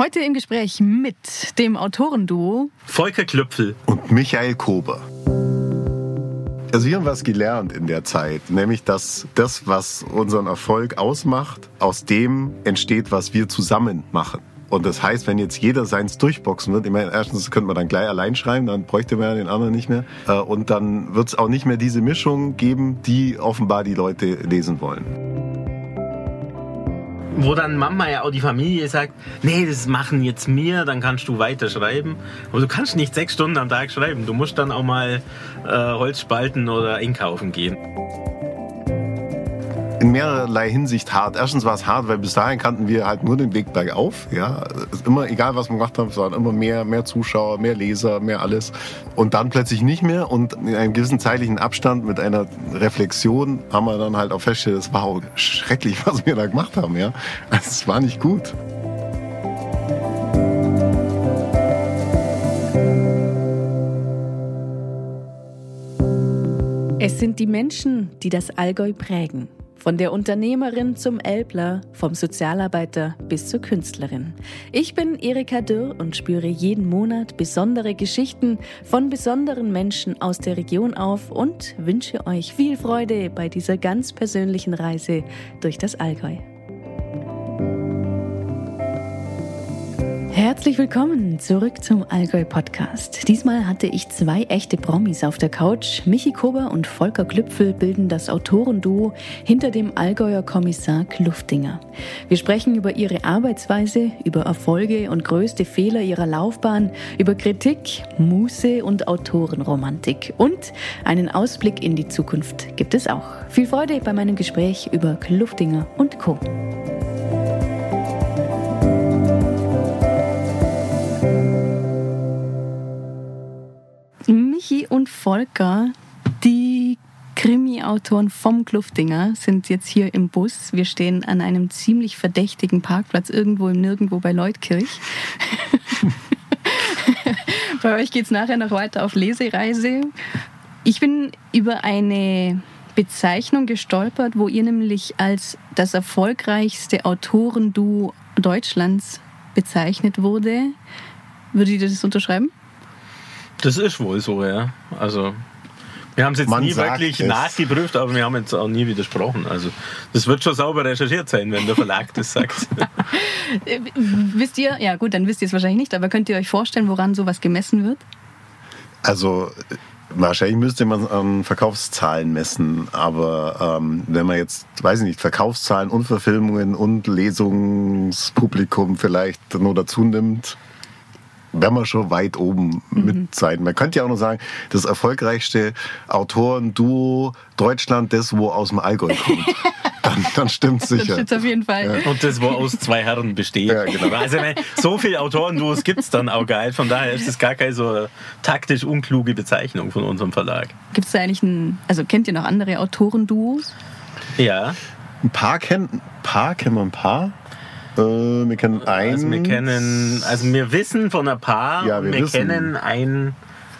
Heute im Gespräch mit dem Autorenduo Volker Klöpfel und Michael Kober. Also wir haben was gelernt in der Zeit, nämlich dass das, was unseren Erfolg ausmacht, aus dem entsteht, was wir zusammen machen. Und das heißt, wenn jetzt jeder seins durchboxen wird, ich meine, erstens könnte man dann gleich allein schreiben, dann bräuchte man ja den anderen nicht mehr. Äh, und dann wird es auch nicht mehr diese Mischung geben, die offenbar die Leute lesen wollen. Wo dann Mama ja auch die Familie sagt, nee, das machen jetzt mir, dann kannst du weiter schreiben. Aber du kannst nicht sechs Stunden am Tag schreiben. Du musst dann auch mal äh, Holz spalten oder einkaufen gehen in mehrerlei Hinsicht hart. Erstens war es hart, weil bis dahin kannten wir halt nur den Weg bergauf. Ja, immer egal was wir gemacht haben, es waren immer mehr, mehr Zuschauer, mehr Leser, mehr alles. Und dann plötzlich nicht mehr. Und in einem gewissen zeitlichen Abstand mit einer Reflexion haben wir dann halt auch festgestellt, es war auch schrecklich, was wir da gemacht haben. Ja, also, es war nicht gut. Es sind die Menschen, die das Allgäu prägen. Von der Unternehmerin zum Elbler, vom Sozialarbeiter bis zur Künstlerin. Ich bin Erika Dürr und spüre jeden Monat besondere Geschichten von besonderen Menschen aus der Region auf und wünsche euch viel Freude bei dieser ganz persönlichen Reise durch das Allgäu. Herzlich willkommen zurück zum Allgäu Podcast. Diesmal hatte ich zwei echte Promis auf der Couch. Michi Kober und Volker Klüpfel bilden das Autorenduo hinter dem Allgäuer Kommissar Kluftinger. Wir sprechen über ihre Arbeitsweise, über Erfolge und größte Fehler ihrer Laufbahn, über Kritik, Muße und Autorenromantik. Und einen Ausblick in die Zukunft gibt es auch. Viel Freude bei meinem Gespräch über Kluftinger und Co. Michi und Volker, die Krimi-Autoren vom Kluftinger, sind jetzt hier im Bus. Wir stehen an einem ziemlich verdächtigen Parkplatz irgendwo im Nirgendwo bei Leutkirch. bei euch geht es nachher noch weiter auf Lesereise. Ich bin über eine Bezeichnung gestolpert, wo ihr nämlich als das erfolgreichste Autorenduo Deutschlands bezeichnet wurde. Würdet ihr das unterschreiben? Das ist wohl so, ja. Also wir haben es jetzt Man nie wirklich es. nachgeprüft, aber wir haben jetzt auch nie widersprochen. Also das wird schon sauber recherchiert sein, wenn der Verlag das sagt. wisst ihr, ja gut, dann wisst ihr es wahrscheinlich nicht, aber könnt ihr euch vorstellen, woran sowas gemessen wird? Also Wahrscheinlich müsste man an Verkaufszahlen messen, aber ähm, wenn man jetzt, weiß ich nicht, Verkaufszahlen und Verfilmungen und Lesungspublikum vielleicht nur dazu nimmt, werden wir schon weit oben mhm. mit sein. Man könnte ja auch noch sagen, das erfolgreichste Autoren-Duo Deutschland, das wo aus dem Allgäu kommt. dann, dann stimmt sicher. Das stimmt auf jeden Fall. Ja. Und das wo aus zwei Herren besteht. Ja, genau. Also so viele Autoren-Duos gibt es dann auch geil. Von daher ist das gar keine so taktisch unkluge Bezeichnung von unserem Verlag. Gibt es da eigentlich ein, also kennt ihr noch andere Autoren-Duos? Ja. Ein paar kennen, paar kennen wir ein paar. Äh, wir kennen ein. Also wir kennen, also wir wissen von ein paar. Ja, wir, wir kennen ein,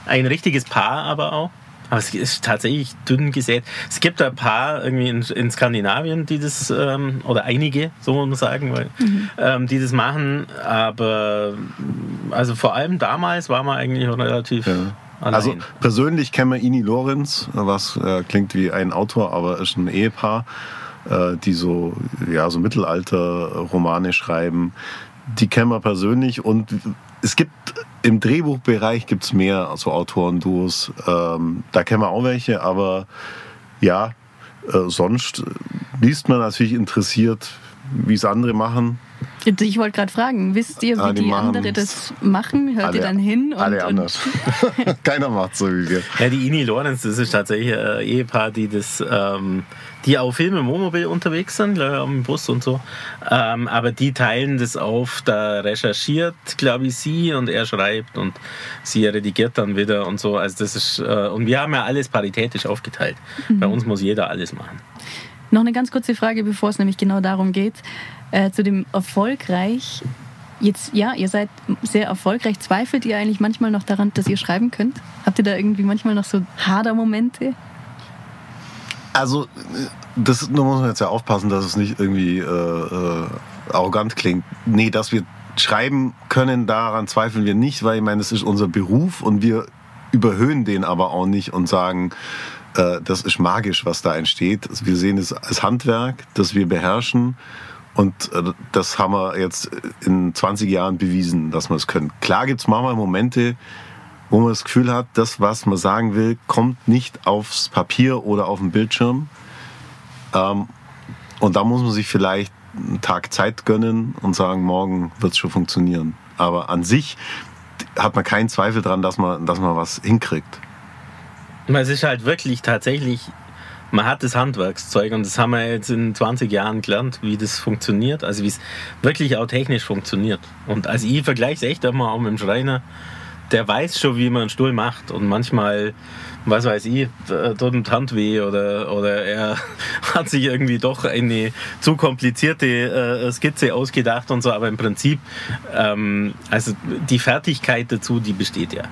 ein richtiges Paar aber auch. Aber es ist tatsächlich dünn gesät. Es gibt ein paar irgendwie in, in Skandinavien, die das, ähm, oder einige, so muss man sagen, weil, mhm. ähm, die das machen. Aber also vor allem damals war man eigentlich relativ. Ja. Allein. Also persönlich kennen wir Ini Lorenz, was äh, klingt wie ein Autor, aber ist ein Ehepaar. Äh, die so, ja, so Mittelalter-Romane schreiben. Die kennen wir persönlich und es gibt im Drehbuchbereich gibt es mehr so Autoren-Duos. Ähm, da kennen wir auch welche, aber ja, äh, sonst liest man natürlich interessiert, wie es andere machen. Ich wollte gerade fragen, wisst ihr, wie ah, die, die anderen das machen? Hört alle, ihr dann hin? Und, alle anders. Keiner macht so wie wir. Ja, die Ini Lorenz, das ist tatsächlich ein Ehepaar, die das, ähm, die auch viel mit Wohnmobil unterwegs sind, glaube ich, am Bus und so. Ähm, aber die teilen das auf, da recherchiert, glaube ich, sie und er schreibt und sie redigiert dann wieder und so. Also das ist, äh, und wir haben ja alles paritätisch aufgeteilt. Mhm. Bei uns muss jeder alles machen. Noch eine ganz kurze Frage, bevor es nämlich genau darum geht äh, zu dem erfolgreich. Jetzt, ja, ihr seid sehr erfolgreich. Zweifelt ihr eigentlich manchmal noch daran, dass ihr schreiben könnt? Habt ihr da irgendwie manchmal noch so Hader-Momente? Also, das da muss man jetzt ja aufpassen, dass es nicht irgendwie äh, äh, arrogant klingt. Nee, dass wir schreiben können, daran zweifeln wir nicht, weil ich meine, es ist unser Beruf und wir überhöhen den aber auch nicht und sagen, äh, das ist magisch, was da entsteht. Wir sehen es als Handwerk, das wir beherrschen. Und äh, das haben wir jetzt in 20 Jahren bewiesen, dass wir es können. Klar gibt es manchmal Momente, wo man das Gefühl hat, das, was man sagen will, kommt nicht aufs Papier oder auf den Bildschirm. Ähm, und da muss man sich vielleicht einen Tag Zeit gönnen und sagen, morgen wird es schon funktionieren. Aber an sich hat man keinen Zweifel daran, dass man, dass man was hinkriegt. Es ist halt wirklich tatsächlich, man hat das Handwerkszeug und das haben wir jetzt in 20 Jahren gelernt, wie das funktioniert, also wie es wirklich auch technisch funktioniert. Und also ich vergleiche es echt immer auch mit dem Schreiner der weiß schon, wie man einen Stuhl macht. Und manchmal, was weiß ich, tut ihm Hand weh oder, oder er hat sich irgendwie doch eine zu komplizierte äh, Skizze ausgedacht und so. Aber im Prinzip, ähm, also die Fertigkeit dazu, die besteht ja.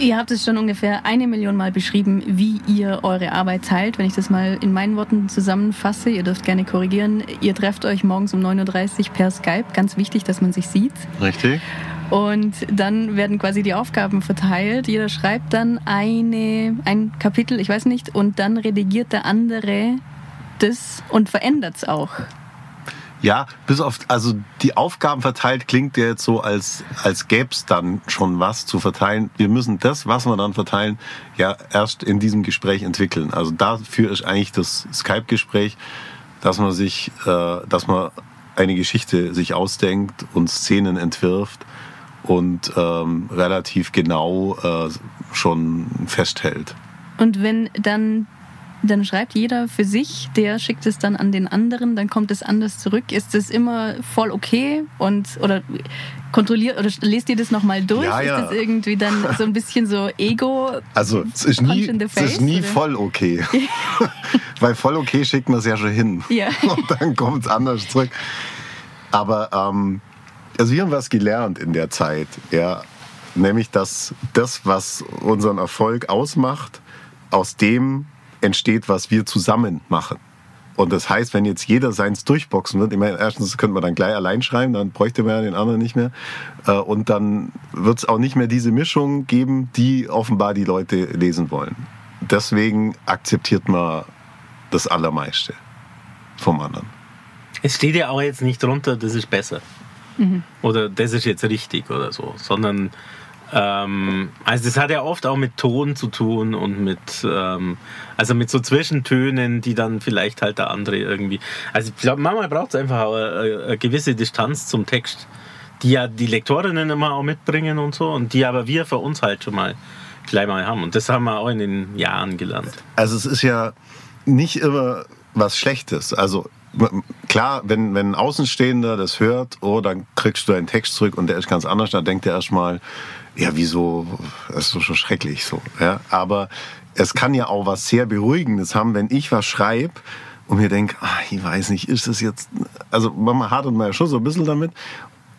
Ihr habt es schon ungefähr eine Million Mal beschrieben, wie ihr eure Arbeit teilt. Wenn ich das mal in meinen Worten zusammenfasse, ihr dürft gerne korrigieren. Ihr trefft euch morgens um 9.30 Uhr per Skype. Ganz wichtig, dass man sich sieht. Richtig. Und dann werden quasi die Aufgaben verteilt. Jeder schreibt dann eine, ein Kapitel, ich weiß nicht, und dann redigiert der andere das und verändert es auch. Ja, bis auf, also die Aufgaben verteilt klingt ja jetzt so, als, als gäbe es dann schon was zu verteilen. Wir müssen das, was wir dann verteilen, ja erst in diesem Gespräch entwickeln. Also dafür ist eigentlich das Skype-Gespräch, dass man sich, äh, dass man eine Geschichte sich ausdenkt und Szenen entwirft und ähm, relativ genau äh, schon festhält. Und wenn dann dann schreibt jeder für sich, der schickt es dann an den anderen, dann kommt es anders zurück. Ist das immer voll okay und oder kontrolliert oder lest ihr das nochmal durch? Ja, ja. Ist das irgendwie dann so ein bisschen so Ego? Also es ist nie, face, es ist nie voll okay. Weil voll okay schickt man es ja schon hin. Ja. Und dann kommt es anders zurück. Aber ähm, also wir haben was gelernt in der Zeit, ja. Nämlich, dass das, was unseren Erfolg ausmacht, aus dem entsteht, was wir zusammen machen. Und das heißt, wenn jetzt jeder seins durchboxen wird, ich meine, erstens könnte man dann gleich allein schreiben, dann bräuchte man ja den anderen nicht mehr. Äh, und dann wird es auch nicht mehr diese Mischung geben, die offenbar die Leute lesen wollen. Deswegen akzeptiert man das Allermeiste vom anderen. Es steht ja auch jetzt nicht drunter, das ist besser. Mhm. Oder das ist jetzt richtig oder so, sondern ähm, also das hat ja oft auch mit Ton zu tun und mit ähm, also mit so Zwischentönen, die dann vielleicht halt der andere irgendwie. Also ich glaube, manchmal braucht es einfach eine, eine, gewisse Distanz zum Text, die ja die Lektorinnen immer auch mitbringen und so und die aber wir für uns halt schon mal gleich mal haben. Und das haben wir auch in den Jahren gelernt. Also es ist ja nicht immer was Schlechtes. Also klar, wenn, wenn ein Außenstehender das hört, oh, dann kriegst du einen Text zurück und der ist ganz anders, dann denkt er erstmal, ja, wieso, das ist so schon schrecklich so. Ja? Aber es kann ja auch was sehr Beruhigendes haben, wenn ich was schreibe und mir denke, ach, ich weiß nicht, ist das jetzt, also man hadert man ja schon so ein bisschen damit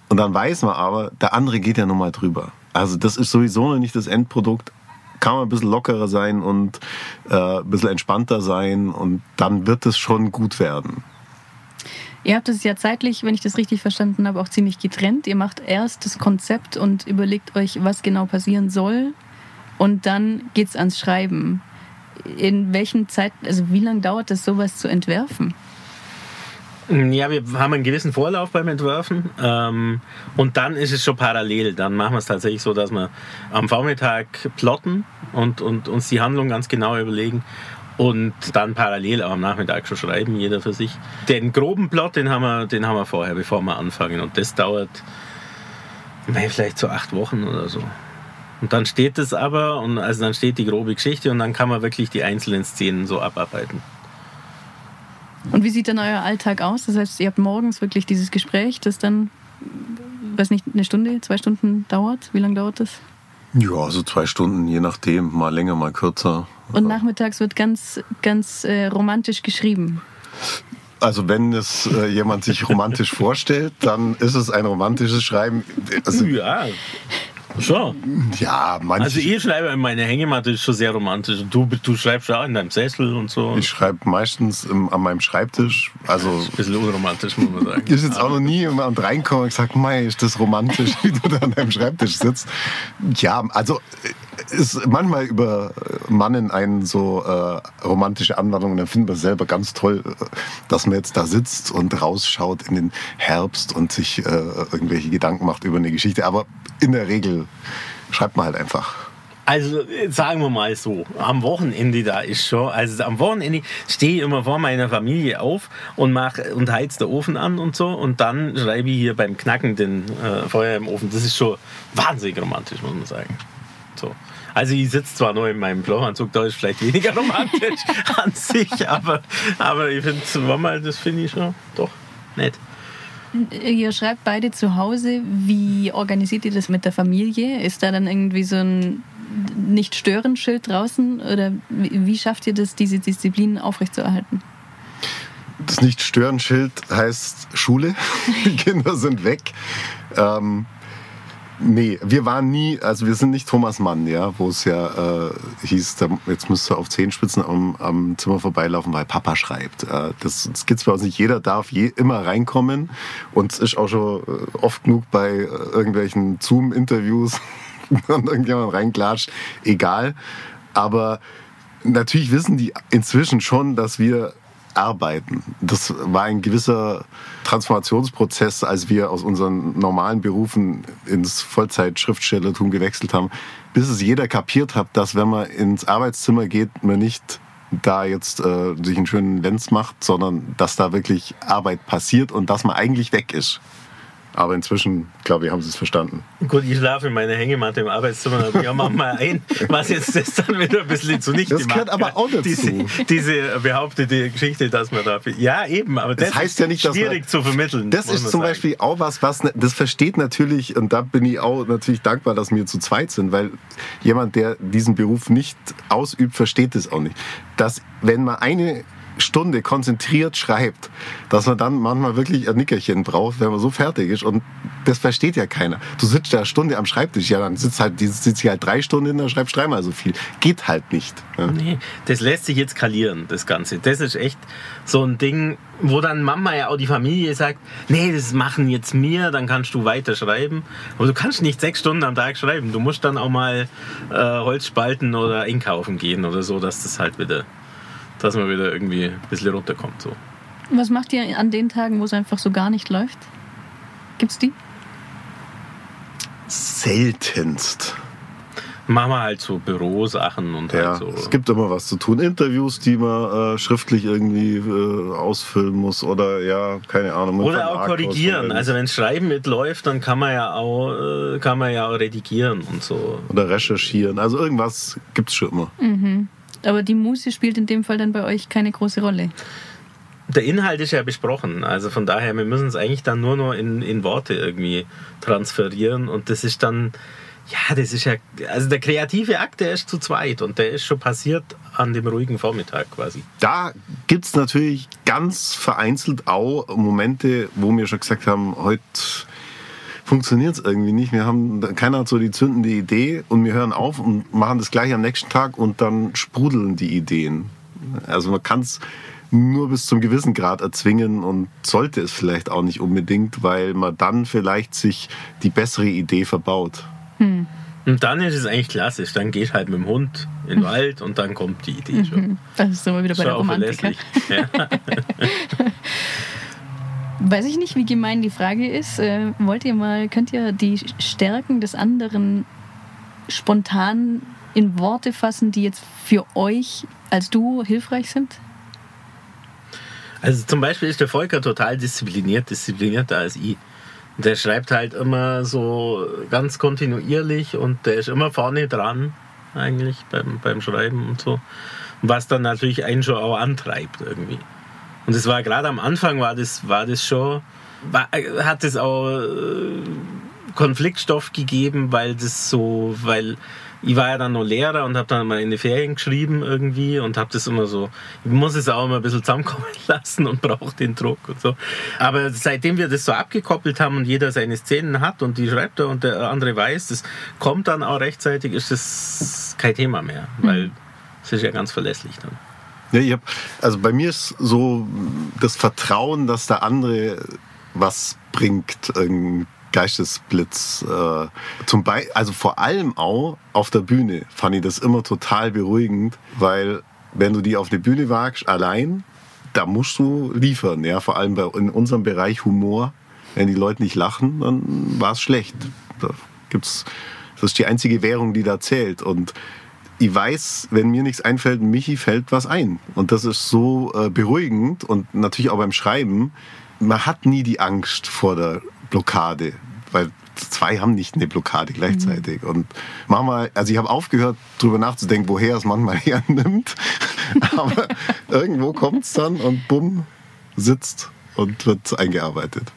und dann weiß man aber, der andere geht ja nochmal drüber. Also das ist sowieso noch nicht das Endprodukt, kann man ein bisschen lockerer sein und äh, ein bisschen entspannter sein und dann wird es schon gut werden. Ihr habt es ja zeitlich, wenn ich das richtig verstanden habe, auch ziemlich getrennt. Ihr macht erst das Konzept und überlegt euch, was genau passieren soll. Und dann geht es ans Schreiben. In welchen Zeit, also wie lange dauert es, sowas zu entwerfen? Ja, wir haben einen gewissen Vorlauf beim Entwerfen ähm, und dann ist es schon parallel. Dann machen wir es tatsächlich so, dass wir am Vormittag plotten und, und uns die Handlung ganz genau überlegen und dann parallel auch am Nachmittag schon schreiben, jeder für sich. Den groben Plot, den haben wir, den haben wir vorher, bevor wir anfangen. Und das dauert vielleicht so acht Wochen oder so. Und dann steht es aber, und also dann steht die grobe Geschichte und dann kann man wirklich die einzelnen Szenen so abarbeiten. Und wie sieht dann euer Alltag aus? Das heißt, ihr habt morgens wirklich dieses Gespräch, das dann, weiß nicht, eine Stunde, zwei Stunden dauert? Wie lange dauert das? Ja, so zwei Stunden, je nachdem, mal länger, mal kürzer. Und nachmittags wird ganz, ganz äh, romantisch geschrieben. Also wenn es äh, jemand sich romantisch vorstellt, dann ist es ein romantisches Schreiben. Also, ja. Schon? Ja, manche. Also ich schreibe in meine Hängematte ist schon sehr romantisch. Du, du schreibst ja in deinem Sessel und so. Ich schreibe meistens im, an meinem Schreibtisch. Also ein bisschen unromantisch, muss man sagen. Ist jetzt auch noch nie jemand reinkommen und gesagt, Mei, ist das romantisch, wie du da an deinem Schreibtisch sitzt. Ja, also ist manchmal übermannen einen so äh, romantische Anwandlungen. Dann finden wir selber ganz toll, äh, dass man jetzt da sitzt und rausschaut in den Herbst und sich äh, irgendwelche Gedanken macht über eine Geschichte. Aber in der Regel schreibt man halt einfach. Also sagen wir mal so, am Wochenende da ist schon, also am Wochenende stehe ich immer vor meiner Familie auf und mach und heiz den Ofen an und so und dann schreibe ich hier beim Knacken den äh, Feuer im Ofen. Das ist schon wahnsinnig romantisch, muss man sagen. So. Also ich sitze zwar nur in meinem Blauanzug, da ist vielleicht weniger romantisch an sich, aber, aber ich finde, das finde ich schon doch nett. Ihr schreibt beide zu Hause. Wie organisiert ihr das mit der Familie? Ist da dann irgendwie so ein Nicht-Stören-Schild draußen? Oder wie schafft ihr das, diese Disziplin aufrechtzuerhalten? Das Nicht-Stören-Schild heißt Schule. Die Kinder sind weg. Ähm, Nee, wir waren nie, also wir sind nicht Thomas Mann, ja, wo es ja äh, hieß, da, jetzt müsst ihr auf Zehenspitzen am, am Zimmer vorbeilaufen, weil Papa schreibt. Äh, das das es bei uns nicht. Jeder darf je, immer reinkommen und es ist auch schon äh, oft genug bei äh, irgendwelchen Zoom-Interviews, wenn irgendjemand reinklatscht, egal. Aber natürlich wissen die inzwischen schon, dass wir arbeiten. Das war ein gewisser Transformationsprozess, als wir aus unseren normalen Berufen ins Vollzeit-Schriftstellertum gewechselt haben, bis es jeder kapiert hat, dass wenn man ins Arbeitszimmer geht, man nicht da jetzt äh, sich einen schönen Lenz macht, sondern dass da wirklich Arbeit passiert und dass man eigentlich weg ist. Aber inzwischen, glaube ich, haben sie es verstanden. Gut, ich schlafe in meiner Hängematte im Arbeitszimmer, aber ja, mach mal ein, was jetzt das dann wieder ein bisschen zunichte Das gehört aber auch dazu. Diese, diese behauptete Geschichte, dass man da... Ja, eben, aber das, das heißt ja nicht, ist schwierig man, zu vermitteln. Das ist zum sagen. Beispiel auch was, was... Das versteht natürlich, und da bin ich auch natürlich dankbar, dass wir zu zweit sind, weil jemand, der diesen Beruf nicht ausübt, versteht das auch nicht. Dass, wenn man eine Stunde konzentriert schreibt, dass man dann manchmal wirklich ein Nickerchen braucht, wenn man so fertig ist. Und das versteht ja keiner. Du sitzt ja eine Stunde am Schreibtisch, ja, dann sitzt halt, sitzt halt drei Stunden der schreibst dreimal so viel. Geht halt nicht. Ja. Nee, das lässt sich jetzt skalieren, das Ganze. Das ist echt so ein Ding, wo dann Mama ja auch die Familie sagt, nee, das machen jetzt mir, dann kannst du weiter schreiben. Aber du kannst nicht sechs Stunden am Tag schreiben. Du musst dann auch mal äh, Holz spalten oder einkaufen gehen oder so, dass das halt wieder dass man wieder irgendwie ein bisschen runterkommt. So. Was macht ihr an den Tagen, wo es einfach so gar nicht läuft? Gibt's die? Seltenst. Machen wir halt so Bürosachen und ja, halt so. Es gibt immer was zu tun. Interviews, die man äh, schriftlich irgendwie äh, ausfüllen muss oder ja, keine Ahnung. Oder auch korrigieren. Also wenn Schreiben mitläuft, dann kann man ja auch, äh, kann man ja auch redigieren und so. Oder recherchieren. Also irgendwas gibt es schon immer. Mhm. Aber die Muse spielt in dem Fall dann bei euch keine große Rolle. Der Inhalt ist ja besprochen. Also von daher, wir müssen es eigentlich dann nur noch in, in Worte irgendwie transferieren. Und das ist dann, ja, das ist ja, also der kreative Akt, der ist zu zweit und der ist schon passiert an dem ruhigen Vormittag quasi. Da gibt es natürlich ganz vereinzelt auch Momente, wo wir schon gesagt haben, heute funktioniert es irgendwie nicht. Wir haben, keiner hat so die zündende Idee und wir hören auf und machen das gleich am nächsten Tag und dann sprudeln die Ideen. Also man kann es nur bis zum gewissen Grad erzwingen und sollte es vielleicht auch nicht unbedingt, weil man dann vielleicht sich die bessere Idee verbaut. Hm. Und dann ist es eigentlich klassisch. Dann geht halt mit dem Hund in den Wald und dann kommt die Idee schon. Mhm. Das ist immer wieder bei der Romantik. Ja. Weiß ich nicht, wie gemein die Frage ist. Äh, wollt ihr mal, könnt ihr die Stärken des anderen spontan in Worte fassen, die jetzt für euch als Duo hilfreich sind? Also zum Beispiel ist der Volker total diszipliniert, disziplinierter als ich. Der schreibt halt immer so ganz kontinuierlich und der ist immer vorne dran, eigentlich beim, beim Schreiben und so. Was dann natürlich einen schon auch antreibt irgendwie. Und es war gerade am Anfang war das, war das schon, war, hat es auch äh, Konfliktstoff gegeben, weil das so, weil ich war ja dann noch Lehrer und habe dann mal in die Ferien geschrieben irgendwie und habe das immer so, ich muss es auch immer ein bisschen zusammenkommen lassen und brauche den Druck und so. Aber seitdem wir das so abgekoppelt haben und jeder seine Szenen hat und die schreibt er und der andere weiß, das kommt dann auch rechtzeitig, ist das kein Thema mehr, weil es ist ja ganz verlässlich dann. Ja, ich hab, also bei mir ist so das Vertrauen, dass der andere was bringt, ein Geistesblitz. Äh, zum Be also vor allem auch auf der Bühne fand ich das immer total beruhigend, weil wenn du die auf eine Bühne wagst, allein, da musst du liefern. Ja, vor allem bei, in unserem Bereich Humor. Wenn die Leute nicht lachen, dann war es schlecht. Da gibt's, das ist die einzige Währung, die da zählt. Und ich weiß, wenn mir nichts einfällt, Michi fällt was ein. Und das ist so äh, beruhigend und natürlich auch beim Schreiben. Man hat nie die Angst vor der Blockade, weil zwei haben nicht eine Blockade gleichzeitig. Mhm. Und manchmal, also ich habe aufgehört, darüber nachzudenken, woher es manchmal hernimmt. Aber irgendwo kommt es dann und bumm, sitzt und wird eingearbeitet.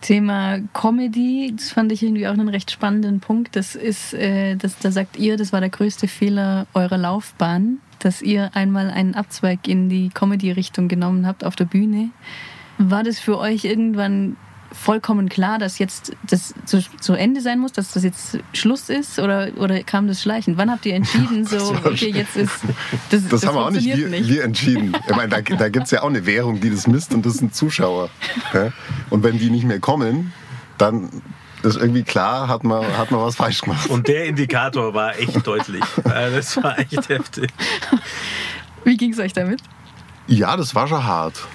Thema Comedy, das fand ich irgendwie auch einen recht spannenden Punkt. Das ist, äh, das, da sagt ihr, das war der größte Fehler eurer Laufbahn, dass ihr einmal einen Abzweig in die Comedy-Richtung genommen habt auf der Bühne. War das für euch irgendwann vollkommen klar, dass jetzt das zu, zu, Ende sein muss, dass das jetzt Schluss ist? Oder, oder kam das schleichend? Wann habt ihr entschieden, so, okay, jetzt ist das Das, das haben wir auch nicht wir, nicht wir, entschieden. Ich meine, da, da gibt es ja auch eine Währung, die das misst und das sind Zuschauer. Und wenn die nicht mehr kommen, dann ist irgendwie klar, hat man, hat man was falsch gemacht. Und der Indikator war echt deutlich. Das war echt heftig. Wie ging es euch damit? Ja, das war schon hart.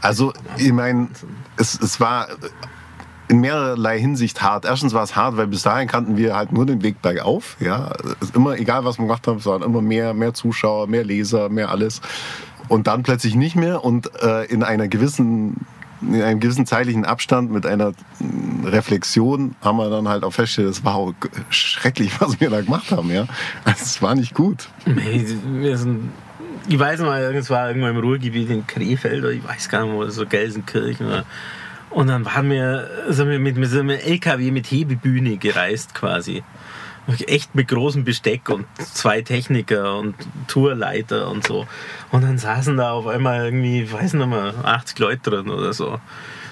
Also, ich meine, es, es war in mehrerlei Hinsicht hart. Erstens war es hart, weil bis dahin kannten wir halt nur den Weg bergauf. Ja, immer egal was wir gemacht haben, es waren immer mehr, mehr Zuschauer, mehr Leser, mehr alles. Und dann plötzlich nicht mehr und äh, in einer gewissen in einem gewissen zeitlichen Abstand mit einer Reflexion haben wir dann halt auch festgestellt, es war auch schrecklich, was wir da gemacht haben. Ja, also, es war nicht gut. Wir sind ich weiß mal, es war irgendwo im Ruhrgebiet in Krefeld oder ich weiß gar nicht wo, so Gelsenkirchen. Oder. Und dann waren wir, sind wir mit, einem LKW mit Hebebühne gereist quasi. Echt mit großem Besteck und zwei Techniker und Tourleiter und so. Und dann saßen da auf einmal irgendwie, ich weiß nicht mehr, 80 Leute drin oder so.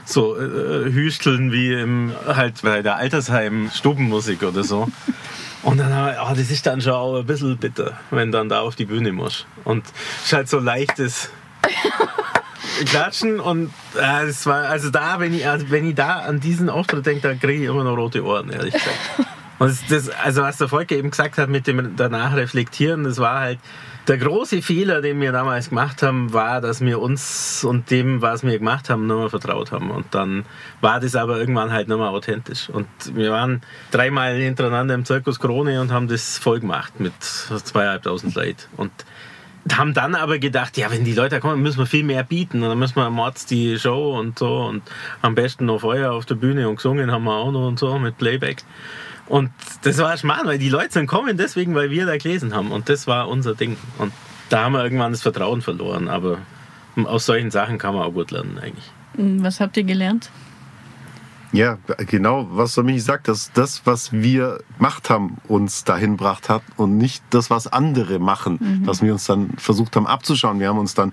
So äh, Hüsteln wie im, halt bei der Altersheim Stubenmusik oder so. Und dann, oh, das ist dann schon auch ein bisschen bitter, wenn dann da auf die Bühne muss. Und es ist halt so leichtes Klatschen und äh, es war, also da, wenn ich, also wenn ich da an diesen Auftritt denke, da kriege ich immer noch rote Ohren, ehrlich gesagt. Und das, also was der Volker eben gesagt hat mit dem danach reflektieren, das war halt, der große Fehler, den wir damals gemacht haben, war, dass wir uns und dem, was wir gemacht haben, nur mehr vertraut haben. Und dann war das aber irgendwann halt nicht mehr authentisch. Und wir waren dreimal hintereinander im Zirkus Krone und haben das voll gemacht mit zweieinhalbtausend Leuten. Und haben dann aber gedacht, ja, wenn die Leute kommen, müssen wir viel mehr bieten. Und dann müssen wir am Mords die Show und so und am besten noch Feuer auf der Bühne und gesungen haben wir auch noch und so mit Playback. Und das war schmarrn, weil die Leute sind kommen deswegen, weil wir da gelesen haben. Und das war unser Ding. Und da haben wir irgendwann das Vertrauen verloren. Aber aus solchen Sachen kann man auch gut lernen eigentlich. Was habt ihr gelernt? Ja, genau, was der Michi sagt, dass das, was wir gemacht haben, uns dahin gebracht hat und nicht das, was andere machen, mhm. was wir uns dann versucht haben abzuschauen. Wir haben uns dann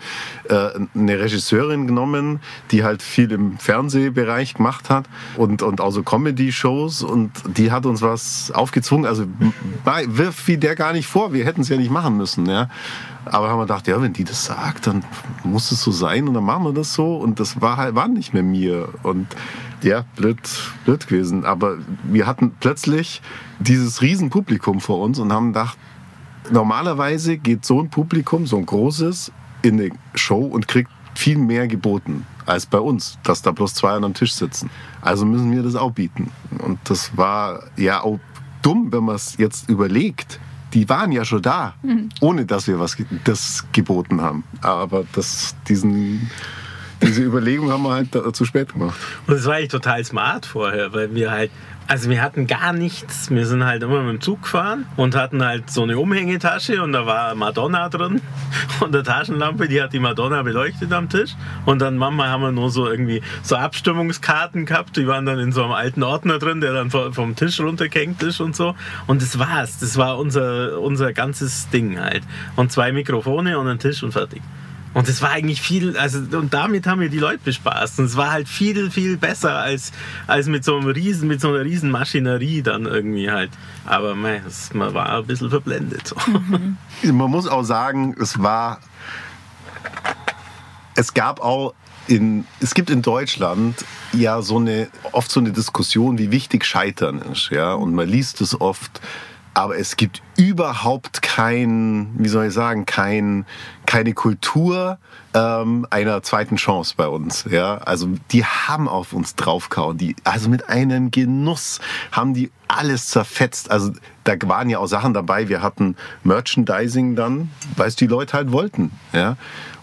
äh, eine Regisseurin genommen, die halt viel im Fernsehbereich gemacht hat und, und auch so Comedy-Shows und die hat uns was aufgezwungen. Also wirf wie der gar nicht vor, wir hätten es ja nicht machen müssen. Ja. Aber haben wir gedacht, ja, wenn die das sagt, dann muss es so sein und dann machen wir das so. Und das war halt, war nicht mehr mir. Und ja, blöd, blöd gewesen. Aber wir hatten plötzlich dieses Riesenpublikum vor uns und haben gedacht, normalerweise geht so ein Publikum, so ein großes, in eine Show und kriegt viel mehr geboten als bei uns, dass da bloß zwei am Tisch sitzen. Also müssen wir das auch bieten. Und das war ja auch dumm, wenn man es jetzt überlegt. Die waren ja schon da, mhm. ohne dass wir was das geboten haben. Aber das, diesen diese Überlegung haben wir halt zu spät gemacht. Und das war eigentlich total smart vorher, weil wir halt also wir hatten gar nichts. Wir sind halt immer mit dem Zug gefahren und hatten halt so eine Umhängetasche und da war Madonna drin und eine Taschenlampe, die hat die Madonna beleuchtet am Tisch. Und dann manchmal haben wir nur so irgendwie so Abstimmungskarten gehabt, die waren dann in so einem alten Ordner drin, der dann vom Tisch runtergehängt ist und so. Und das war's. Das war unser, unser ganzes Ding halt. Und zwei Mikrofone und ein Tisch und fertig. Und es war eigentlich viel, also und damit haben wir die Leute bespaßt. Und es war halt viel, viel besser als, als mit so einem riesen, mit so einer riesen Maschinerie dann irgendwie halt. Aber man, man war ein bisschen verblendet. Mhm. Man muss auch sagen, es war, es gab auch in, es gibt in Deutschland ja so eine, oft so eine Diskussion, wie wichtig Scheitern ist, ja. Und man liest es oft aber es gibt überhaupt kein, wie soll ich sagen, kein, keine Kultur ähm, einer zweiten Chance bei uns. Ja, also die haben auf uns draufgehauen. Die, also mit einem Genuss haben die alles zerfetzt. Also da waren ja auch Sachen dabei. Wir hatten Merchandising dann, weil es die Leute halt wollten. Ja,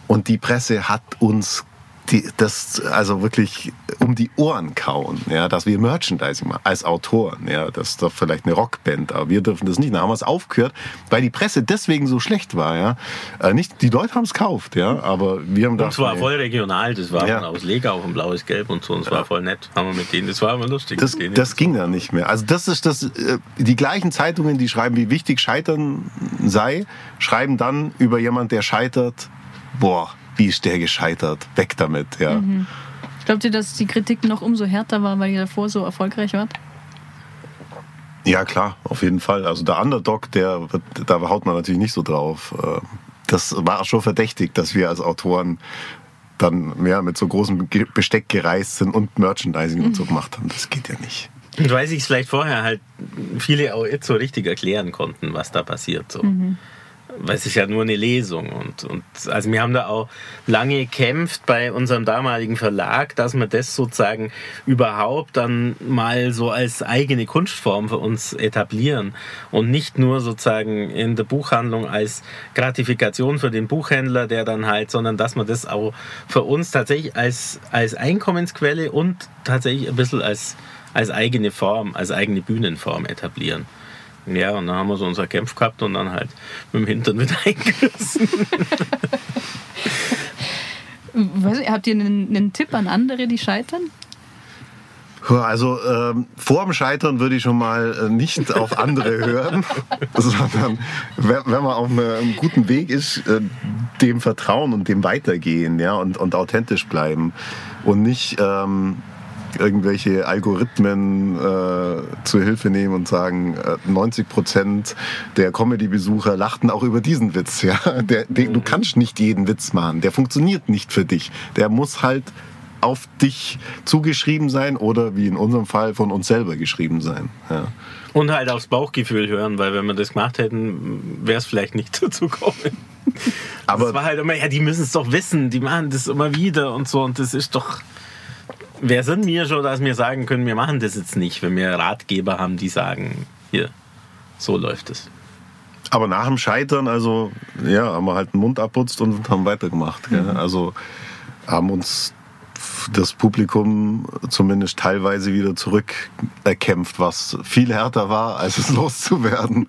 und die Presse hat uns die, das also wirklich um die Ohren kauen, ja, dass wir Merchandising machen als Autoren, ja, das ist doch vielleicht eine Rockband, aber wir dürfen das nicht. Dann haben wir es aufgehört, weil die Presse deswegen so schlecht war, ja. Äh, nicht, die Leute haben es gekauft, ja, aber wir haben das. Es war nee. voll regional, das war ja. aus Legau ein blaues Gelb und so, und es ja. war voll nett, haben wir mit denen, das war immer lustig. Das, das ging dann nicht mehr. Also das ist das, äh, die gleichen Zeitungen, die schreiben, wie wichtig Scheitern sei, schreiben dann über jemand, der scheitert, boah, wie ist der gescheitert? Weg damit, ja. Mhm. Glaubt ihr, dass die Kritik noch umso härter war, weil ihr davor so erfolgreich wart? Ja, klar, auf jeden Fall. Also der Underdog, der, da haut man natürlich nicht so drauf. Äh, das war schon verdächtig, dass wir als Autoren dann mehr mit so großem Besteck gereist sind und Merchandising mhm. und so gemacht haben. Das geht ja nicht. Und weil sich es vielleicht vorher halt viele auch jetzt so richtig erklären konnten, was da passiert. So. Mhm weil es ist ja nur eine Lesung. Und, und also wir haben da auch lange gekämpft bei unserem damaligen Verlag, dass wir das sozusagen überhaupt dann mal so als eigene Kunstform für uns etablieren und nicht nur sozusagen in der Buchhandlung als Gratifikation für den Buchhändler, der dann halt, sondern dass wir das auch für uns tatsächlich als, als Einkommensquelle und tatsächlich ein bisschen als, als eigene Form, als eigene Bühnenform etablieren. Ja, und dann haben wir so unser Kampf gehabt und dann halt mit dem Hintern wieder eingerissen. habt ihr einen, einen, Tipp an andere, die scheitern? Also ähm, vor dem Scheitern würde ich schon mal äh, nicht auf andere hören, sondern wenn, wenn man auf einem guten Weg ist, äh, dem vertrauen und dem weitergehen ja, und, und authentisch bleiben und nicht ähm, irgendwelche Algorithmen äh, zur Hilfe nehmen und sagen, äh, 90 Prozent der Comedy-Besucher lachten auch über diesen Witz. Ja? Der, der, du kannst nicht jeden Witz machen. Der funktioniert nicht für dich. Der muss halt auf dich zugeschrieben sein oder wie in unserem Fall von uns selber geschrieben sein. Ja. Und halt aufs Bauchgefühl hören, weil wenn wir das gemacht hätten, wäre es vielleicht nicht dazu gekommen. Aber es war halt immer, ja, die müssen es doch wissen, die machen das immer wieder und so und das ist doch wer sind wir schon, dass wir sagen können, wir machen das jetzt nicht, wenn wir Ratgeber haben, die sagen, hier, so läuft es. Aber nach dem Scheitern, also ja, haben wir halt den Mund abputzt und haben weitergemacht. Mhm. Also haben uns das Publikum zumindest teilweise wieder zurückerkämpft, was viel härter war, als es loszuwerden.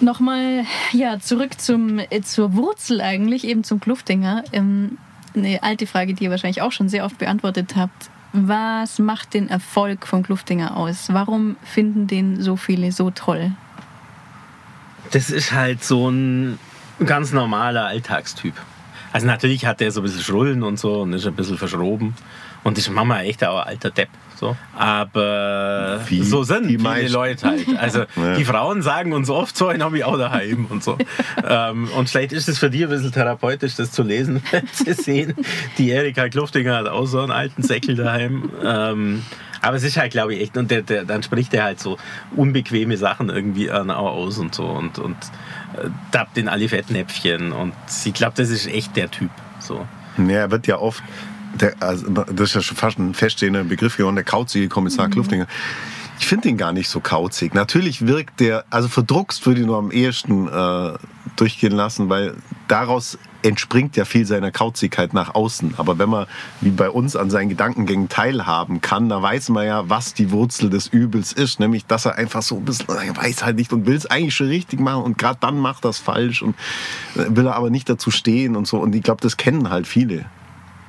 Nochmal ja, zurück zum, äh, zur Wurzel eigentlich, eben zum Kluftinger. Ähm, eine alte Frage, die ihr wahrscheinlich auch schon sehr oft beantwortet habt. Was macht den Erfolg von Kluftinger aus? Warum finden den so viele so toll? Das ist halt so ein ganz normaler Alltagstyp. Also natürlich hat der so ein bisschen Schrullen und so und ist ein bisschen verschroben. Und ist Mama echt auch ein alter Depp. So. Aber Wie so sind die viele Leute halt. Also ja. die Frauen sagen uns oft so, einen habe ich auch daheim und so. ähm, und vielleicht ist es für dich ein bisschen therapeutisch, das zu lesen, zu sehen. Die Erika Kluftinger hat auch so einen alten Säckel daheim. Ähm, aber es ist halt, glaube ich, echt, und der, der, dann spricht er halt so unbequeme Sachen irgendwie aus und so und, und äh, tappt in alle Fettnäpfchen. Und ich glaube, das ist echt der Typ. So. Ja, er wird ja oft der, also das ist ja schon fast ein feststehender Begriff geworden, der kauzige Kommissar mhm. Kluftinger. Ich finde ihn gar nicht so kauzig. Natürlich wirkt der, also verdruckst würde ich nur am ehesten äh, durchgehen lassen, weil daraus entspringt ja viel seiner Kauzigkeit nach außen. Aber wenn man wie bei uns an seinen Gedankengängen teilhaben kann, da weiß man ja, was die Wurzel des Übels ist. Nämlich, dass er einfach so ein bisschen, er weiß halt nicht und will es eigentlich schon richtig machen und gerade dann macht das falsch und will er aber nicht dazu stehen und so. Und ich glaube, das kennen halt viele,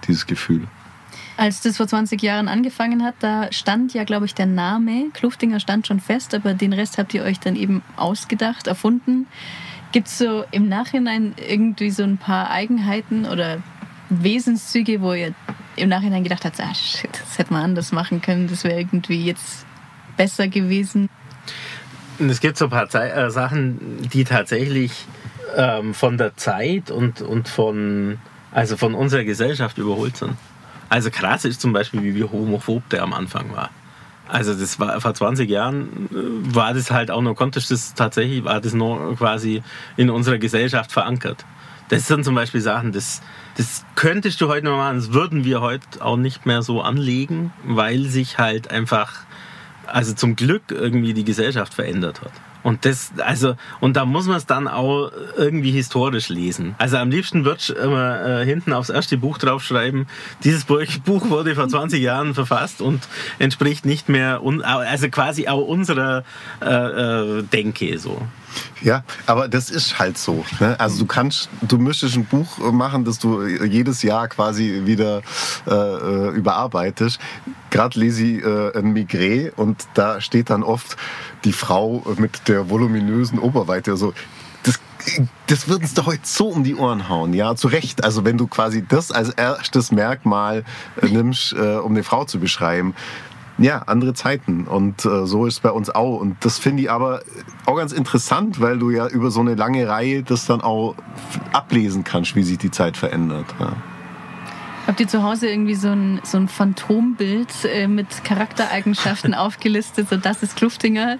dieses Gefühl. Als das vor 20 Jahren angefangen hat, da stand ja, glaube ich, der Name Kluftinger stand schon fest, aber den Rest habt ihr euch dann eben ausgedacht, erfunden. Gibt es so im Nachhinein irgendwie so ein paar Eigenheiten oder Wesenszüge, wo ihr im Nachhinein gedacht habt, ah, shit, das hätte man anders machen können, das wäre irgendwie jetzt besser gewesen? Es gibt so ein paar Ze äh, Sachen, die tatsächlich ähm, von der Zeit und, und von, also von unserer Gesellschaft überholt sind. Also krass ist zum Beispiel, wie homophob der am Anfang war. Also das war vor 20 Jahren äh, war das halt auch noch, konntest das tatsächlich, war das noch quasi in unserer Gesellschaft verankert. Das sind zum Beispiel Sachen, das, das könntest du heute noch machen, das würden wir heute auch nicht mehr so anlegen, weil sich halt einfach, also zum Glück irgendwie die Gesellschaft verändert hat. Und das, also, und da muss man es dann auch irgendwie historisch lesen. Also am liebsten würde ich immer äh, hinten aufs erste Buch draufschreiben, dieses Buch wurde vor 20 Jahren verfasst und entspricht nicht mehr, also quasi auch unserer äh, äh, Denke so. Ja, aber das ist halt so. Ne? Also du kannst, du müsstest ein Buch machen, das du jedes Jahr quasi wieder äh, überarbeitest. Gerade lese ich äh, ein Migré und da steht dann oft die Frau mit der voluminösen Oberweite. Also das, das wird uns doch heute so um die Ohren hauen, ja, zu Recht. Also wenn du quasi das als erstes Merkmal nimmst, äh, um eine Frau zu beschreiben, ja, andere Zeiten. Und äh, so ist es bei uns auch. Und das finde ich aber auch ganz interessant, weil du ja über so eine lange Reihe das dann auch ablesen kannst, wie sich die Zeit verändert. Ja. Habt ihr zu Hause irgendwie so ein, so ein Phantombild äh, mit Charaktereigenschaften aufgelistet, so das ist Kluftinger?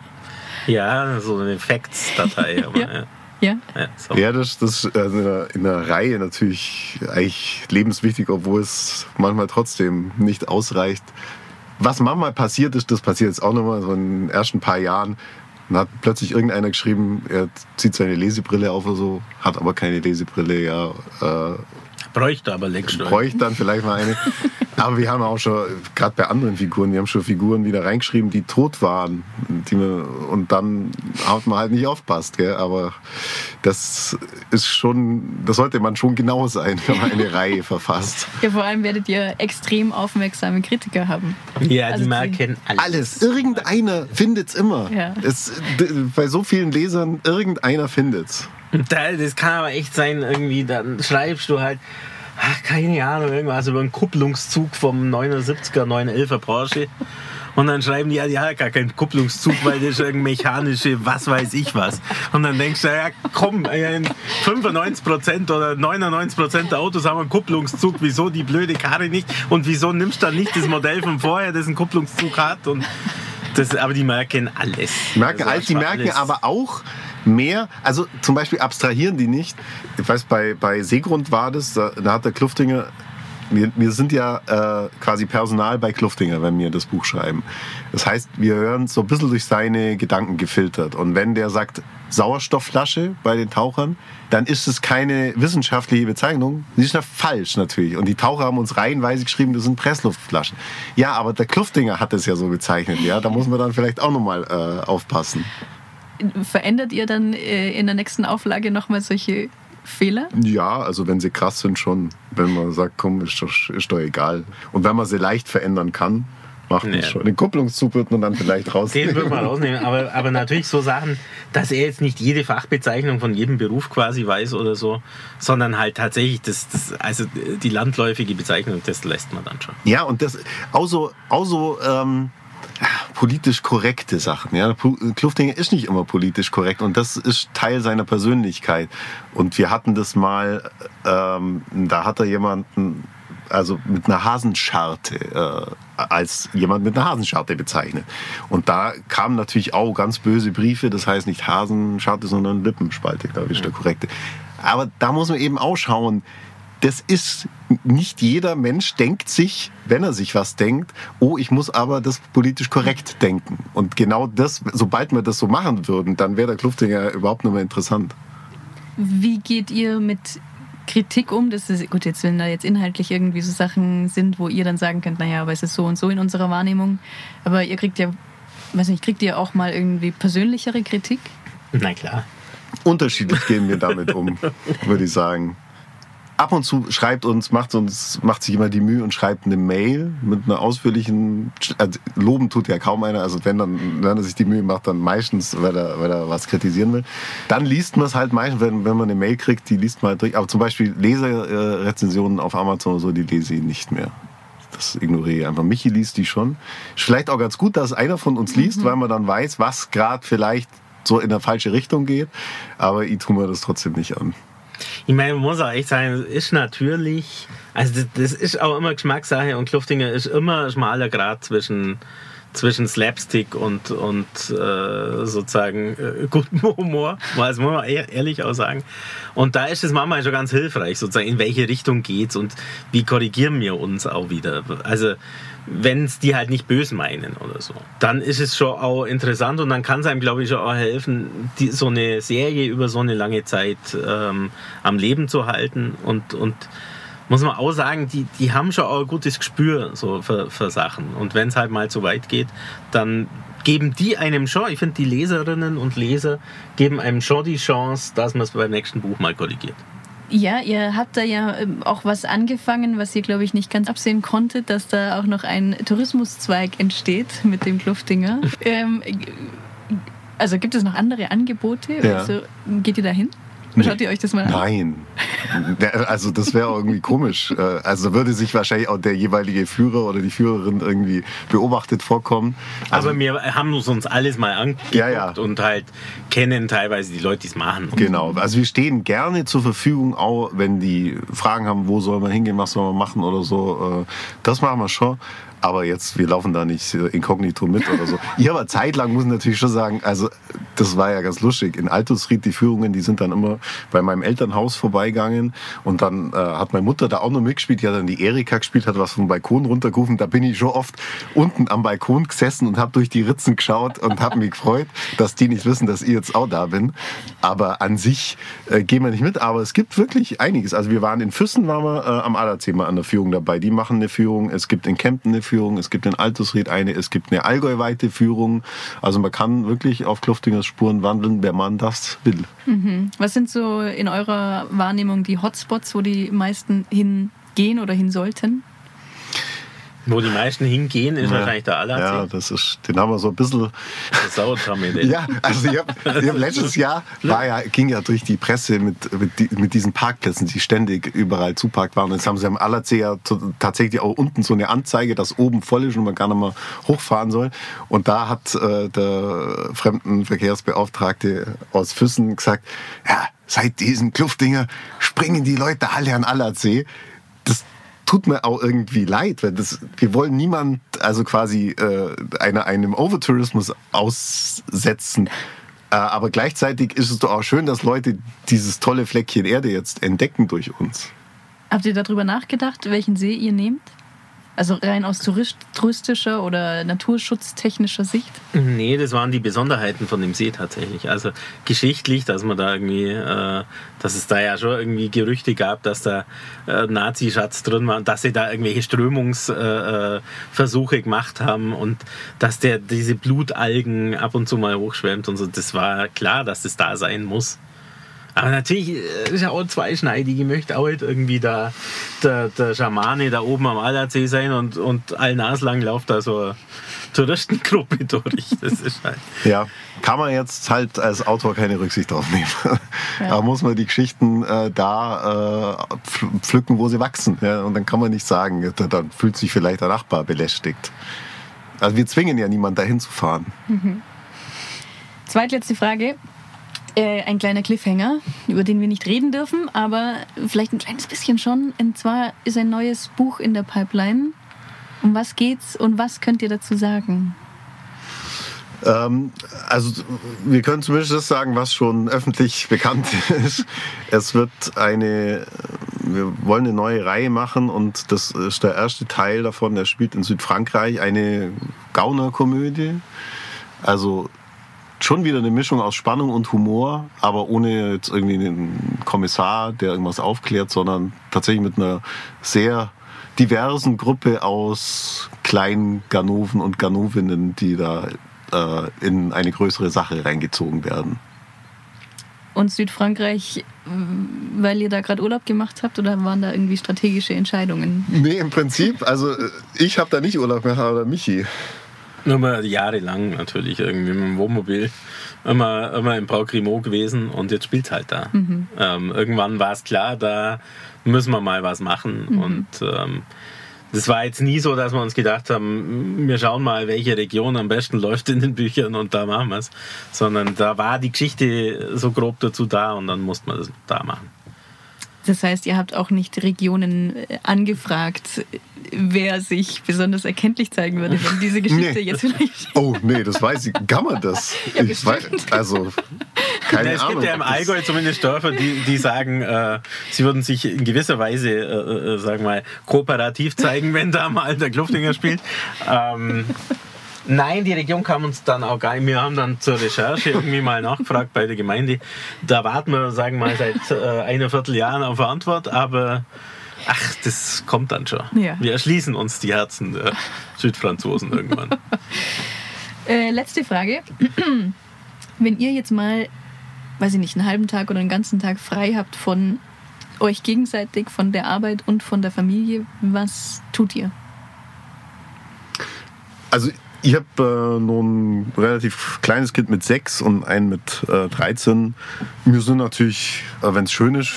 Ja, so eine Facts-Datei. ja. ja. Ja, ja, so. ja das, das ist also in, der, in der Reihe natürlich eigentlich lebenswichtig, obwohl es manchmal trotzdem nicht ausreicht, was manchmal passiert ist, das passiert jetzt auch nochmal so in den ersten paar Jahren. Dann hat plötzlich irgendeiner geschrieben, er zieht seine Lesebrille auf oder so, hat aber keine Lesebrille, ja. Äh, Bräuchte aber längst. Bräuchte dann vielleicht mal eine. Aber wir haben auch schon, gerade bei anderen Figuren, wir haben schon Figuren wieder reingeschrieben, die tot waren. Die wir, und dann hat man halt nicht aufpasst. Gell? Aber das ist schon, das sollte man schon genau sein, wenn man eine Reihe verfasst. Ja, vor allem werdet ihr extrem aufmerksame Kritiker haben. Ja, also die merken alles. Alles. Irgendeiner findet es immer. Ja. Es, bei so vielen Lesern, irgendeiner findet es. Das kann aber echt sein, irgendwie, dann schreibst du halt, ach, keine Ahnung, irgendwas über einen Kupplungszug vom 79er, 911er Porsche. Und dann schreiben die, ja, die hat gar keinen Kupplungszug, weil das ist irgendein mechanische, was weiß ich was. Und dann denkst du, ja, komm, 95% oder 99% der Autos haben einen Kupplungszug. Wieso die blöde Karre nicht? Und wieso nimmst du dann nicht das Modell von vorher, das einen Kupplungszug hat? Und das, aber die merken alles. Die merken alles, die merken alles. aber auch, mehr, also zum Beispiel abstrahieren die nicht. Ich weiß, bei, bei Seegrund war das, da, da hat der Kluftinger wir, wir, sind ja äh, quasi Personal bei Kluftinger, wenn wir das Buch schreiben. Das heißt, wir hören so ein bisschen durch seine Gedanken gefiltert. Und wenn der sagt Sauerstoffflasche bei den Tauchern, dann ist es keine wissenschaftliche Bezeichnung. Die ist ja falsch natürlich. Und die Taucher haben uns reihenweise geschrieben, das sind Pressluftflaschen. Ja, aber der Kluftinger hat es ja so bezeichnet. Ja, da muss man dann vielleicht auch nochmal äh, aufpassen. Verändert ihr dann äh, in der nächsten Auflage nochmal solche Fehler? Ja, also wenn sie krass sind schon. Wenn man sagt, komm, ist doch, ist doch egal. Und wenn man sie leicht verändern kann, macht nee. schon. Den Kupplungszug wird man dann vielleicht rausnehmen. Den wird man rausnehmen, aber, aber natürlich so Sachen, dass er jetzt nicht jede Fachbezeichnung von jedem Beruf quasi weiß oder so, sondern halt tatsächlich das, das also die landläufige Bezeichnung, das lässt man dann schon. Ja, und das auch so, auch so ähm, politisch korrekte Sachen. Ja? Kluftinger ist nicht immer politisch korrekt und das ist Teil seiner Persönlichkeit. Und wir hatten das mal, ähm, da hat er jemanden also mit einer Hasenscharte äh, als jemand mit einer Hasenscharte bezeichnet. Und da kamen natürlich auch ganz böse Briefe, das heißt nicht Hasenscharte, sondern Lippenspalte, glaube ich, ist der korrekte. Aber da muss man eben auch schauen, das ist nicht jeder Mensch denkt sich, wenn er sich was denkt, oh, ich muss aber das politisch korrekt denken. Und genau das, sobald wir das so machen würden, dann wäre der Kluftinger überhaupt nicht mehr interessant. wie geht ihr mit Kritik um? Das ist gut, jetzt wenn da jetzt inhaltlich irgendwie so Sachen sind, wo ihr dann sagen könnt, naja, aber es ist so und so in unserer Wahrnehmung. Aber ihr kriegt ja, weiß nicht, kriegt ihr auch mal irgendwie persönlichere Kritik? Na klar. Unterschiedlich gehen wir damit um, würde ich sagen ab und zu schreibt uns, macht uns, macht sich immer die Mühe und schreibt eine Mail mit einer ausführlichen, also loben tut ja kaum einer, also wenn dann, wenn er sich die Mühe macht, dann meistens, weil er, weil er was kritisieren will. Dann liest man es halt meistens, wenn, wenn man eine Mail kriegt, die liest man halt durch. Aber zum Beispiel Leserrezensionen auf Amazon oder so, die lese ich nicht mehr. Das ignoriere ich einfach. Michi liest die schon. Vielleicht auch ganz gut, dass einer von uns liest, mhm. weil man dann weiß, was gerade vielleicht so in der falsche Richtung geht. Aber ich tue mir das trotzdem nicht an. Ich meine, man muss auch echt sagen, es ist natürlich, also das, das, ist auch immer Geschmackssache und Kluftinger ist immer ein schmaler Grad zwischen, zwischen Slapstick und, und äh, sozusagen äh, gutem Humor, das muss man ehrlich auch sagen. Und da ist es manchmal schon ganz hilfreich, sozusagen, in welche Richtung geht's und wie korrigieren wir uns auch wieder. Also wenn es die halt nicht böse meinen oder so. Dann ist es schon auch interessant und dann kann es einem, glaube ich, auch helfen, die, so eine Serie über so eine lange Zeit ähm, am Leben zu halten und, und muss man auch sagen, die, die haben schon auch ein gutes Gespür so für, für Sachen. Und wenn es halt mal zu weit geht, dann geben die einem schon, ich finde, die Leserinnen und Leser geben einem schon die Chance, dass man es beim nächsten Buch mal korrigiert. Ja, ihr habt da ja ähm, auch was angefangen, was ihr, glaube ich, nicht ganz absehen konntet, dass da auch noch ein Tourismuszweig entsteht mit dem Kluftinger. ähm, also gibt es noch andere Angebote? Ja. Also, geht ihr da hin? Schaut ihr euch das mal an? Nein. Also das wäre irgendwie komisch. Äh, also würde sich wahrscheinlich auch der jeweilige Führer oder die Führerin irgendwie beobachtet vorkommen. Also Aber wir haben uns alles mal angeguckt ja, ja. und halt kennen teilweise die Leute, die es machen. Genau. Also wir stehen gerne zur Verfügung, auch wenn die Fragen haben, wo soll man hingehen, was soll man machen oder so. Äh, das machen wir schon aber jetzt, wir laufen da nicht inkognito mit oder so. Ja, aber zeitlang muss ich natürlich schon sagen, also das war ja ganz lustig. In Altusried, die Führungen, die sind dann immer bei meinem Elternhaus vorbeigegangen und dann äh, hat meine Mutter da auch noch mitgespielt, die hat dann die Erika gespielt, hat was vom Balkon runtergerufen. Da bin ich schon oft unten am Balkon gesessen und habe durch die Ritzen geschaut und habe mich gefreut, dass die nicht wissen, dass ich jetzt auch da bin. Aber an sich äh, gehen wir nicht mit. Aber es gibt wirklich einiges. Also wir waren in Füssen, waren wir äh, am Aderzee mal an der Führung dabei. Die machen eine Führung. Es gibt in Kempten eine Führung. Führung, es gibt in Altusried eine, es gibt eine Allgäuweite Führung. Also man kann wirklich auf Kluftingers Spuren wandeln, wenn man das will. Mhm. Was sind so in eurer Wahrnehmung die Hotspots, wo die meisten hingehen oder hin sollten? Wo die meisten hingehen, ist ja, wahrscheinlich der Allersee. Ja, das ist, den haben wir so ein bisschen. Das dauert haben wir Ja, also ich hab, ich hab letztes Jahr war ja, ging ja durch die Presse mit, mit, mit diesen Parkplätzen, die ständig überall zuparkt waren. Jetzt haben sie am Allersee ja tatsächlich auch unten so eine Anzeige, dass oben voll ist und man gar nicht mehr hochfahren soll. Und da hat äh, der Fremdenverkehrsbeauftragte aus Füssen gesagt, ja, seit diesen Kluftdinger springen die Leute alle an Allersee. Das, tut mir auch irgendwie leid, weil das, wir wollen niemand also quasi äh, eine, einem Overtourismus aussetzen. Äh, aber gleichzeitig ist es doch auch schön, dass Leute dieses tolle Fleckchen Erde jetzt entdecken durch uns. Habt ihr darüber nachgedacht, welchen See ihr nehmt? Also rein aus touristischer oder naturschutztechnischer Sicht? Nee, das waren die Besonderheiten von dem See tatsächlich. Also geschichtlich, dass man da irgendwie, äh, dass es da ja schon irgendwie Gerüchte gab, dass da äh, Nazi-Schatz drin war und dass sie da irgendwelche Strömungsversuche äh, gemacht haben und dass der diese Blutalgen ab und zu mal hochschwemmt und so. Das war klar, dass das da sein muss. Aber natürlich äh, ist ja auch zweischneidig. Ich möchte auch halt irgendwie da der, der Schamane da oben am Allersee sein und, und all naslang läuft da so eine Touristengruppe durch. Das ist halt. Ja, kann man jetzt halt als Autor keine Rücksicht drauf nehmen. Ja. Da muss man die Geschichten äh, da äh, pflücken, wo sie wachsen. Ja? Und dann kann man nicht sagen, dann fühlt sich vielleicht der Nachbar belästigt. Also wir zwingen ja niemanden dahin zu fahren. Mhm. Zweitletzte Frage. Äh, ein kleiner Cliffhanger, über den wir nicht reden dürfen, aber vielleicht ein kleines bisschen schon. Und zwar ist ein neues Buch in der Pipeline. Um was geht's und was könnt ihr dazu sagen? Ähm, also wir können zumindest das sagen, was schon öffentlich bekannt ist. Es wird eine, wir wollen eine neue Reihe machen und das ist der erste Teil davon, der spielt in Südfrankreich, eine Gaunerkomödie. Also schon wieder eine Mischung aus Spannung und Humor, aber ohne jetzt irgendwie einen Kommissar, der irgendwas aufklärt, sondern tatsächlich mit einer sehr diversen Gruppe aus kleinen Ganoven und Ganovinnen, die da äh, in eine größere Sache reingezogen werden. Und Südfrankreich, weil ihr da gerade Urlaub gemacht habt oder waren da irgendwie strategische Entscheidungen? Nee, im Prinzip, also äh, ich habe da nicht Urlaub gemacht, aber Michi. Mal jahrelang natürlich irgendwie mit dem Wohnmobil. Immer, immer im Brau gewesen und jetzt spielt halt da. Mhm. Ähm, irgendwann war es klar, da müssen wir mal was machen. Mhm. Und ähm, das war jetzt nie so, dass wir uns gedacht haben, wir schauen mal, welche Region am besten läuft in den Büchern und da machen wir es. Sondern da war die Geschichte so grob dazu da und dann musste man das da machen. Das heißt, ihr habt auch nicht Regionen äh, angefragt, wer sich besonders erkenntlich zeigen würde, wenn diese Geschichte nee. jetzt vielleicht. Oh, nee, das weiß ich. Kann man das? Ja, ich weiß, also, keine es Ahnung. gibt ja im Allgäu zumindest Dörfer, die, die sagen, äh, sie würden sich in gewisser Weise, äh, äh, sagen wir mal, kooperativ zeigen, wenn da mal der Kluftinger spielt. Ähm, Nein, die Region kam uns dann auch gar nicht. Wir haben dann zur Recherche irgendwie mal nachgefragt bei der Gemeinde. Da warten wir, sagen wir mal, seit äh, einer Vierteljahren auf Antwort, aber ach, das kommt dann schon. Ja. Wir erschließen uns die Herzen der Südfranzosen irgendwann. äh, letzte Frage. Wenn ihr jetzt mal, weiß ich nicht, einen halben Tag oder einen ganzen Tag frei habt von euch gegenseitig, von der Arbeit und von der Familie, was tut ihr? Also ich habe äh, nur ein relativ kleines Kind mit sechs und einen mit äh, 13. Wir sind natürlich, äh, wenn es schön ist,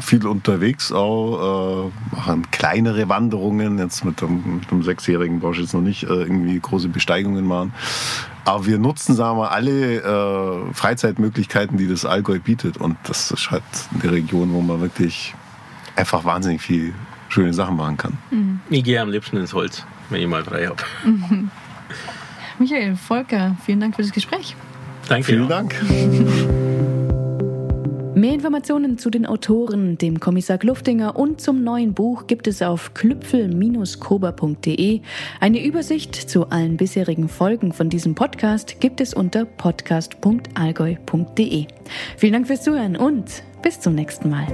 viel unterwegs auch, äh, machen kleinere Wanderungen. Jetzt mit dem, mit dem Sechsjährigen brauche ich jetzt noch nicht äh, irgendwie große Besteigungen machen. Aber wir nutzen, sagen wir, alle äh, Freizeitmöglichkeiten, die das Allgäu bietet. Und das ist halt eine Region, wo man wirklich einfach wahnsinnig viel schöne Sachen machen kann. Mhm. Ich gehe am liebsten ins Holz, wenn ich mal frei habe. Mhm. Michael, Volker, vielen Dank für das Gespräch. Danke. Vielen Dank. Mehr Informationen zu den Autoren, dem Kommissar Gluftinger und zum neuen Buch gibt es auf klüpfel-kober.de. Eine Übersicht zu allen bisherigen Folgen von diesem Podcast gibt es unter podcast.allgäu.de. Vielen Dank fürs Zuhören und bis zum nächsten Mal.